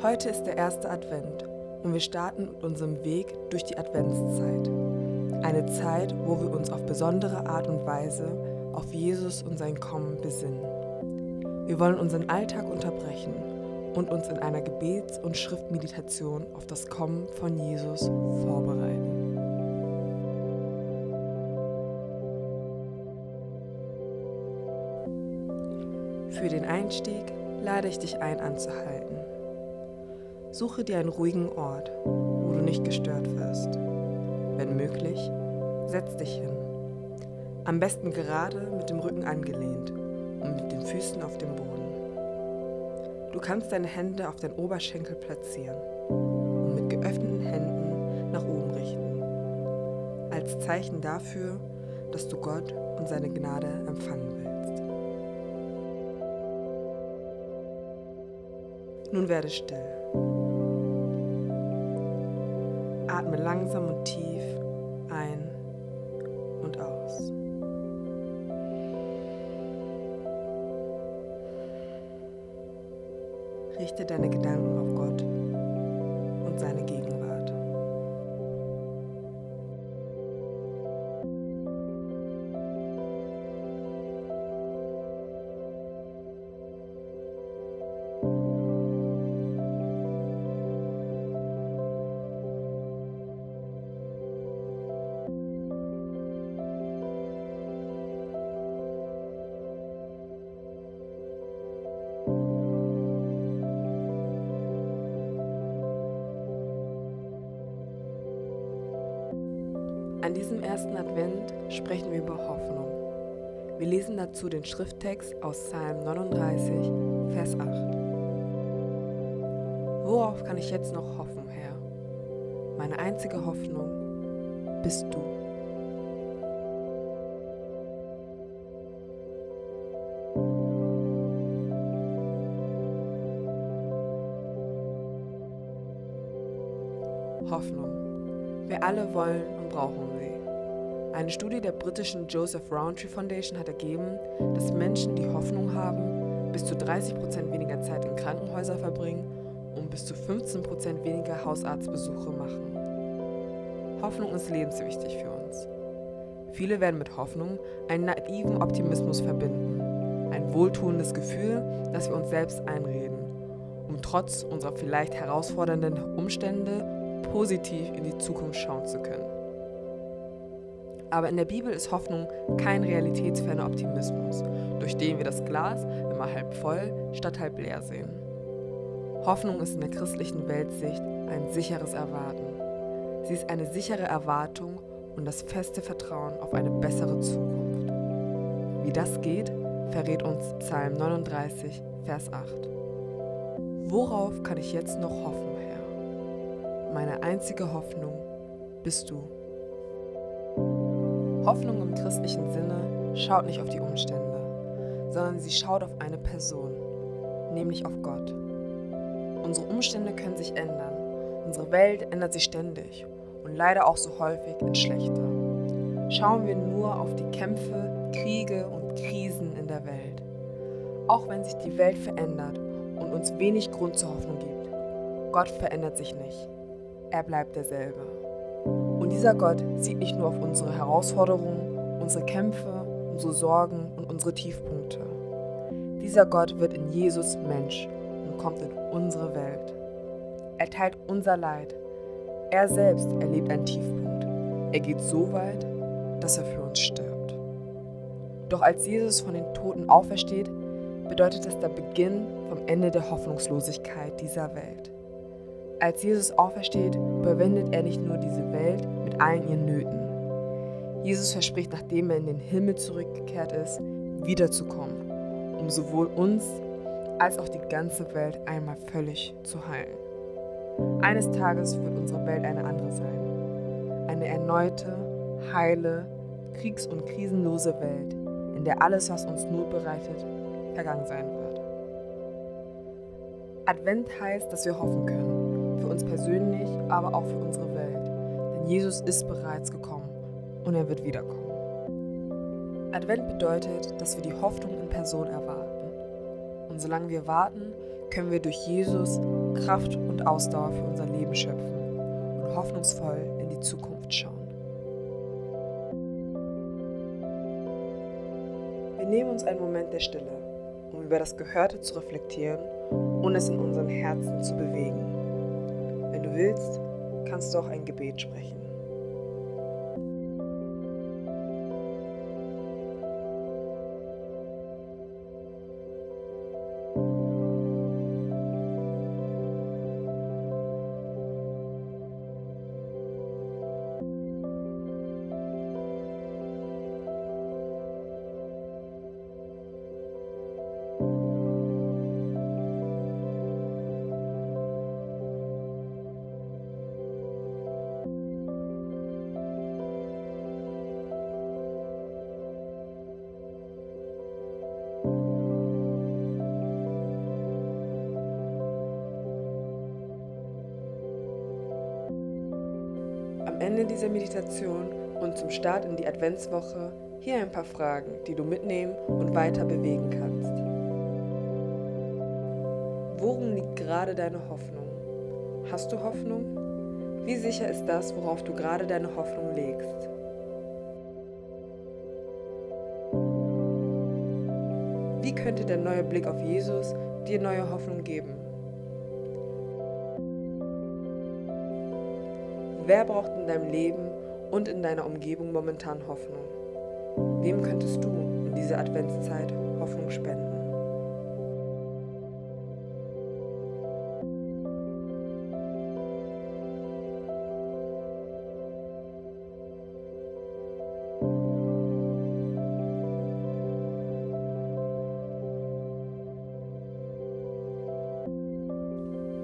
Heute ist der erste Advent und wir starten mit unserem Weg durch die Adventszeit. Eine Zeit, wo wir uns auf besondere Art und Weise auf Jesus und sein Kommen besinnen. Wir wollen unseren Alltag unterbrechen und uns in einer Gebets- und Schriftmeditation auf das Kommen von Jesus vorbereiten. Für den Einstieg lade ich dich ein anzuhalten. Suche dir einen ruhigen Ort, wo du nicht gestört wirst. Wenn möglich, setz dich hin. Am besten gerade mit dem Rücken angelehnt und mit den Füßen auf dem Boden. Du kannst deine Hände auf deinen Oberschenkel platzieren und mit geöffneten Händen nach oben richten. Als Zeichen dafür, dass du Gott und seine Gnade empfangen willst. Nun werde still. Atme langsam und tief ein und aus. Richte deine Gedanken auf Gott und seine Gegenwart. An diesem ersten Advent sprechen wir über Hoffnung. Wir lesen dazu den Schrifttext aus Psalm 39, Vers 8. Worauf kann ich jetzt noch hoffen, Herr? Meine einzige Hoffnung bist du. Hoffnung. Wir alle wollen und brauchen. Eine Studie der britischen Joseph Rowntree Foundation hat ergeben, dass Menschen, die Hoffnung haben, bis zu 30% weniger Zeit in Krankenhäusern verbringen und bis zu 15% weniger Hausarztbesuche machen. Hoffnung ist lebenswichtig für uns. Viele werden mit Hoffnung einen naiven Optimismus verbinden, ein wohltuendes Gefühl, das wir uns selbst einreden, um trotz unserer vielleicht herausfordernden Umstände positiv in die Zukunft schauen zu können. Aber in der Bibel ist Hoffnung kein realitätsferner Optimismus, durch den wir das Glas immer halb voll statt halb leer sehen. Hoffnung ist in der christlichen Weltsicht ein sicheres Erwarten. Sie ist eine sichere Erwartung und das feste Vertrauen auf eine bessere Zukunft. Wie das geht, verrät uns Psalm 39, Vers 8. Worauf kann ich jetzt noch hoffen, Herr? Meine einzige Hoffnung bist du. Hoffnung im christlichen Sinne schaut nicht auf die Umstände, sondern sie schaut auf eine Person, nämlich auf Gott. Unsere Umstände können sich ändern, unsere Welt ändert sich ständig und leider auch so häufig ins Schlechte. Schauen wir nur auf die Kämpfe, Kriege und Krisen in der Welt. Auch wenn sich die Welt verändert und uns wenig Grund zur Hoffnung gibt, Gott verändert sich nicht. Er bleibt derselbe. Und dieser Gott sieht nicht nur auf unsere Herausforderungen, unsere Kämpfe, unsere Sorgen und unsere Tiefpunkte. Dieser Gott wird in Jesus Mensch und kommt in unsere Welt. Er teilt unser Leid. Er selbst erlebt einen Tiefpunkt. Er geht so weit, dass er für uns stirbt. Doch als Jesus von den Toten aufersteht, bedeutet es der Beginn vom Ende der Hoffnungslosigkeit dieser Welt. Als Jesus aufersteht, überwindet er nicht nur diese Welt allen ihren Nöten. Jesus verspricht, nachdem er in den Himmel zurückgekehrt ist, wiederzukommen, um sowohl uns als auch die ganze Welt einmal völlig zu heilen. Eines Tages wird unsere Welt eine andere sein. Eine erneute, heile, kriegs- und krisenlose Welt, in der alles, was uns Not bereitet, vergangen sein wird. Advent heißt, dass wir hoffen können, für uns persönlich, aber auch für unsere Welt. Denn Jesus ist bereits gekommen und er wird wiederkommen. Advent bedeutet, dass wir die Hoffnung in Person erwarten. Und solange wir warten, können wir durch Jesus Kraft und Ausdauer für unser Leben schöpfen und hoffnungsvoll in die Zukunft schauen. Wir nehmen uns einen Moment der Stille, um über das Gehörte zu reflektieren und es in unseren Herzen zu bewegen. Wenn du willst, kannst du auch ein Gebet sprechen. Ende dieser Meditation und zum Start in die Adventswoche hier ein paar Fragen, die du mitnehmen und weiter bewegen kannst. Worum liegt gerade deine Hoffnung? Hast du Hoffnung? Wie sicher ist das, worauf du gerade deine Hoffnung legst? Wie könnte der neue Blick auf Jesus dir neue Hoffnung geben? Wer braucht in deinem Leben und in deiner Umgebung momentan Hoffnung? Wem könntest du in dieser Adventszeit Hoffnung spenden?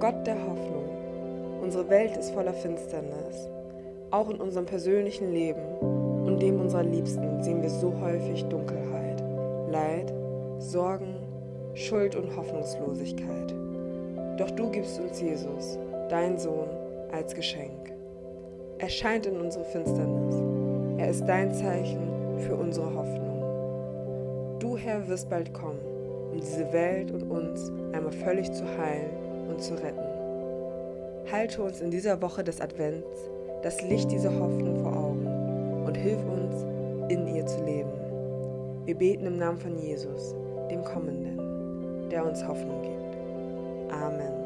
Gott der Hoffnung. Unsere Welt ist voller Finsternis. Auch in unserem persönlichen Leben und dem unserer Liebsten sehen wir so häufig Dunkelheit, Leid, Sorgen, Schuld und Hoffnungslosigkeit. Doch du gibst uns Jesus, dein Sohn, als Geschenk. Er scheint in unsere Finsternis. Er ist dein Zeichen für unsere Hoffnung. Du, Herr, wirst bald kommen, um diese Welt und uns einmal völlig zu heilen und zu retten. Halte uns in dieser Woche des Advents das Licht dieser Hoffnung vor Augen und hilf uns, in ihr zu leben. Wir beten im Namen von Jesus, dem Kommenden, der uns Hoffnung gibt. Amen.